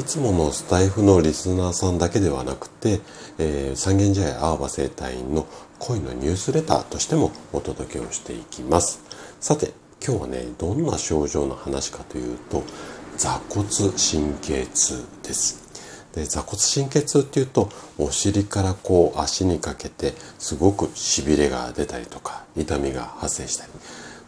いつものスタイフのリスナーさんだけではなくて、えー、三軒茶屋青葉生態院の恋のニュースレターとしてもお届けをしていきます。さて、今日はね、どんな症状の話かというと、座骨神経痛です。で座骨神経痛っていうとお尻からこう足にかけてすごくしびれが出たりとか痛みが発生したり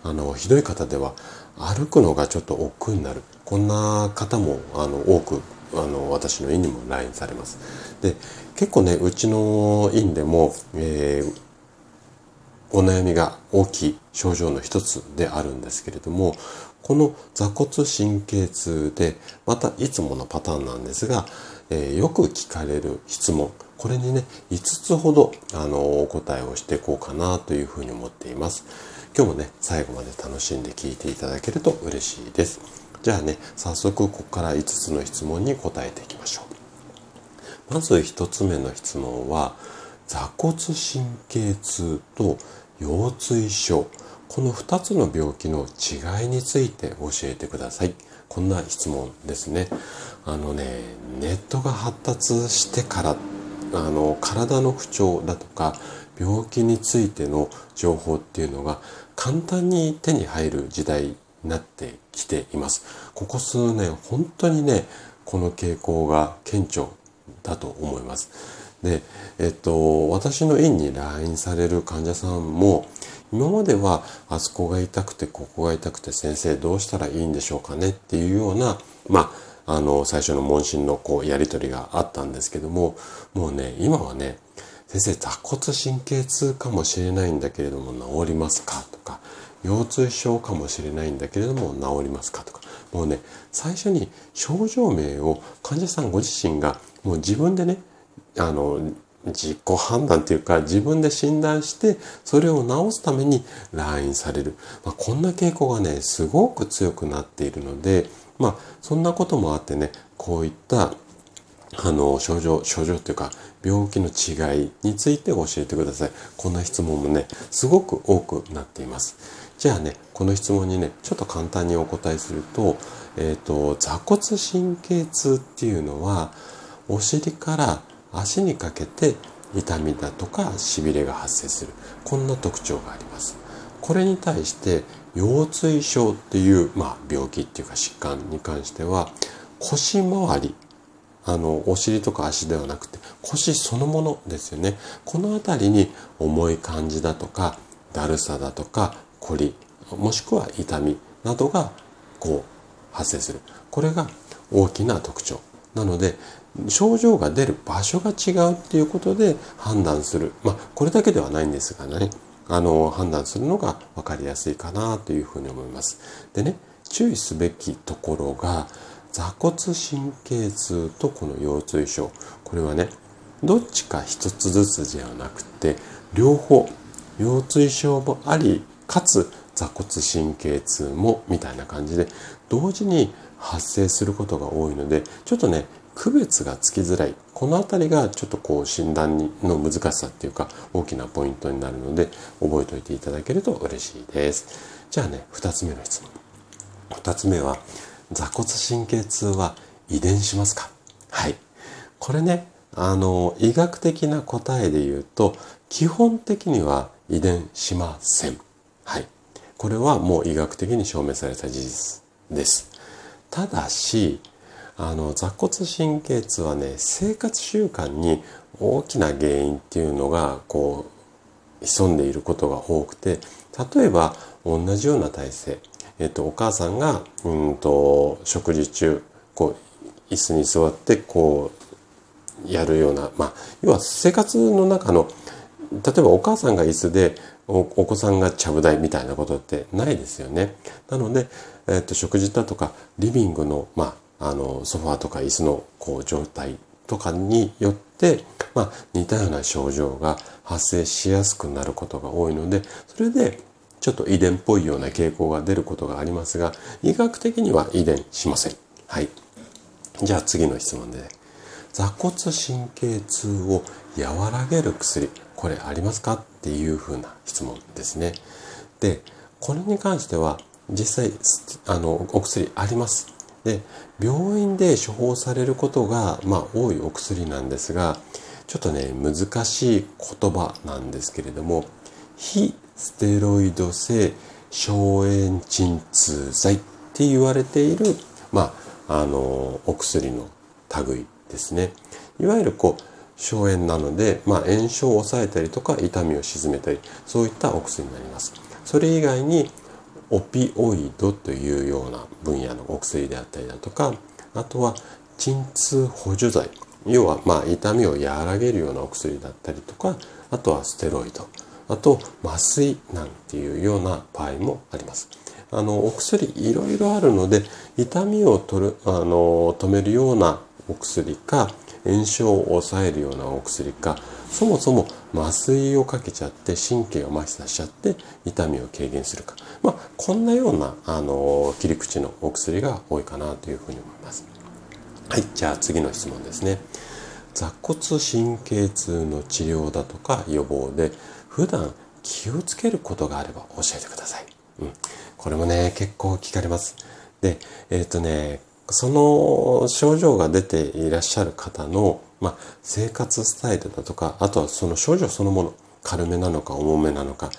あのひどい方では歩くのがちょっと億劫になるこんな方もあの多くあの私の院にも来院されます。で結構ねうちの院でも、えー、お悩みが大きい症状の一つであるんですけれどもこの座骨神経痛でまたいつものパターンなんですが、えー、よく聞かれる質問。これにね5つほどあのお答えをしていこうかなというふうに思っています。今日もね最後まで楽しんで聞いていただけると嬉しいです。じゃあね、早速ここから5つの質問に答えていきましょう。まず1つ目の質問は、座骨神経痛と腰椎症。この2つの病気の違いについて教えてください。こんな質問ですね。あのね、ネットが発達してから、あの、体の不調だとか、病気についての情報っていうのが簡単に手に入る時代なってきています。ここ数年本当にねこの傾向が顕著だと思います。で、えっと、私の院に来院される患者さんも今まではあそこが痛くてここが痛くて先生どうしたらいいんでしょうかねっていうようなまああの最初の問診のこうやり取りがあったんですけどももうね今はね先生座骨神経痛かもしれないんだけれども治りますかとか腰痛症かもしれないんだけれども治りますかとか。もうね最初に症状名を患者さんご自身がもう自分でねあの自己判断というか自分で診断してそれを治すために来院される、まあ、こんな傾向がねすごく強くなっているのでまあそんなこともあってねこういったあの症状症状というか病気の違いについて教えてくださいこんな質問もねすごく多くなっていますじゃあね、この質問にね、ちょっと簡単にお答えすると、えっ、ー、と、座骨神経痛っていうのは、お尻から足にかけて痛みだとか痺れが発生する。こんな特徴があります。これに対して、腰椎症っていう、まあ、病気っていうか疾患に関しては、腰回り、あの、お尻とか足ではなくて、腰そのものですよね。この辺りに重い感じだとか、だるさだとか、凝りもしくは痛みなどがこう発生する。これが大きな特徴。なので症状が出る場所が違うっていうことで判断する。まあこれだけではないんですがね。あの判断するのが分かりやすいかなというふうに思います。でね注意すべきところが座骨神経痛とこの腰椎症。これはねどっちか一つずつではなくて両方腰椎症もありかつ座骨神経痛もみたいな感じで同時に発生することが多いのでちょっとね区別がつきづらい。この辺りがちょっとこう診断の難しさっていうか大きなポイントになるので覚えておいていただけると嬉しいです。じゃあね2つ目の質問。2つ目は座骨神経痛は遺伝しますか？はい。これねあの医学的な答えで言うと基本的には遺伝しませんはい。これはもう医学的に証明された事実です。ただし、あの、座骨神経痛はね、生活習慣に大きな原因っていうのが、こう、潜んでいることが多くて、例えば、同じような体勢、えっと、お母さんが、うんと、食事中、こう、椅子に座って、こう、やるような、まあ、要は生活の中の、例えばお母さんが椅子でお子さんがちゃぶ台みたいなことってないですよね。なので、えっと、食事だとかリビングの,、まあ、あのソファーとか椅子のこう状態とかによって、まあ、似たような症状が発生しやすくなることが多いので、それでちょっと遺伝っぽいような傾向が出ることがありますが、医学的には遺伝しません。はい。じゃあ次の質問で、座骨神経痛を和らげる薬、これありますかっていうふうな質問ですね。で、これに関しては実際あのお薬あります。で、病院で処方されることがまあ多いお薬なんですが、ちょっとね、難しい言葉なんですけれども、非ステロイド性消炎鎮痛剤って言われている、まあ、あの、お薬の類ですね。いわゆるこう、消炎なので、まあ、炎症を抑えたりとか痛みを鎮めたりそういったお薬になります。それ以外にオピオイドというような分野のお薬であったりだとかあとは鎮痛補助剤。要はまあ痛みを和らげるようなお薬だったりとかあとはステロイド。あと麻酔なんていうような場合もあります。あのお薬いろいろあるので痛みを取るあの止めるようなお薬か炎症を抑えるようなお薬かそもそも麻酔をかけちゃって神経を麻痺させちゃって痛みを軽減するか、まあ、こんなようなあの切り口のお薬が多いかなというふうに思います。はい、じゃあ次の質問ですね。座骨神経痛の治療だとか予防で普段気をつけることがあれば教えてください。うん、これもね、結構聞かれます。で、えっ、ー、とね、その症状が出ていらっしゃる方の、まあ、生活スタイルだとか、あとはその症状そのもの、軽めなのか重めなのか、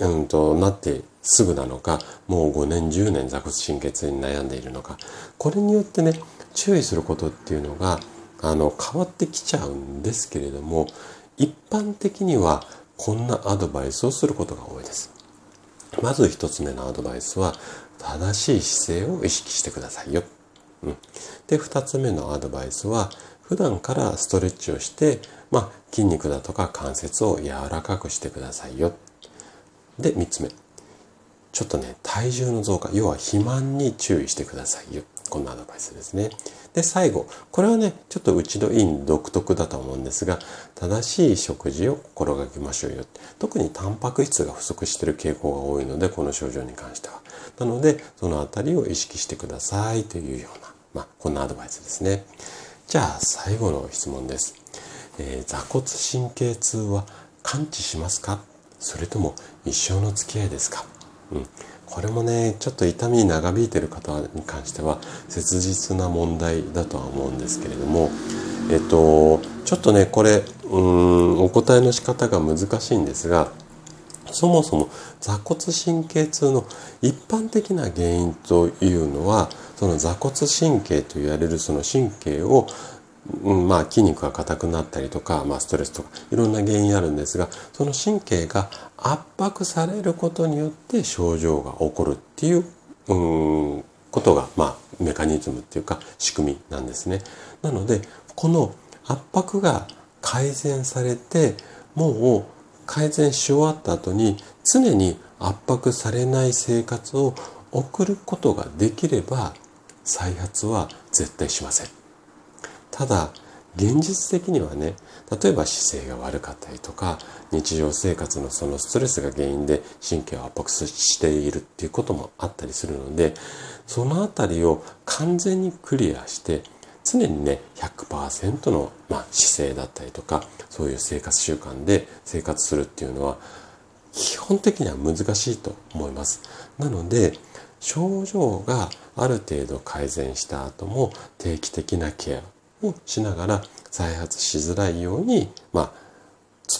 うんとなってすぐなのか、もう5年、10年座骨神経痛に悩んでいるのか、これによってね、注意することっていうのが、あの、変わってきちゃうんですけれども、一般的にはこんなアドバイスをすることが多いです。まず一つ目のアドバイスは、正しい姿勢を意識してくださいよ。で2つ目のアドバイスは普段からストレッチをして、まあ、筋肉だとか関節を柔らかくしてくださいよ。で3つ目ちょっとね体重の増加要は肥満に注意してくださいよ。こんなアドバイスですね。で、最後。これはね、ちょっとうちの院独特だと思うんですが、正しい食事を心がけましょうよ。特にタンパク質が不足してる傾向が多いので、この症状に関しては。なので、そのあたりを意識してくださいというような、まあ、こんなアドバイスですね。じゃあ、最後の質問です。えー、座骨神経痛は完治しますか？それとも一生の付き合いですか？うん。これもね、ちょっと痛みに長引いてる方に関しては切実な問題だとは思うんですけれども、えっと、ちょっとね、これ、うん、お答えの仕方が難しいんですが、そもそも座骨神経痛の一般的な原因というのはその座骨神経と言われるその神経をまあ、筋肉が硬くなったりとか、まあ、ストレスとかいろんな原因あるんですがその神経が圧迫されることによって症状が起こるっていううんことが、まあ、メカニズムっていうか仕組みなんですね。なのでこの圧迫が改善されてもう改善し終わった後に常に圧迫されない生活を送ることができれば再発は絶対しません。ただ現実的にはね例えば姿勢が悪かったりとか日常生活のそのストレスが原因で神経を圧迫しているっていうこともあったりするのでそのあたりを完全にクリアして常にね100%の、まあ、姿勢だったりとかそういう生活習慣で生活するっていうのは基本的には難しいと思います。なので症状がある程度改善した後も定期的なケアをしながら再発しづらいように、まあ、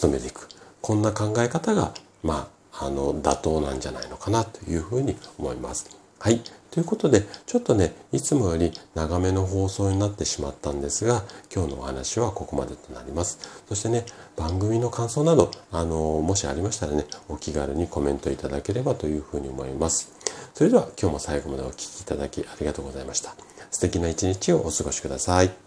努めていく。こんな考え方が、まあ、あの、妥当なんじゃないのかなというふうに思います。はい。ということで、ちょっとね、いつもより長めの放送になってしまったんですが、今日のお話はここまでとなります。そしてね、番組の感想など、あの、もしありましたらね、お気軽にコメントいただければというふうに思います。それでは今日も最後までお聴きいただきありがとうございました。素敵な一日をお過ごしください。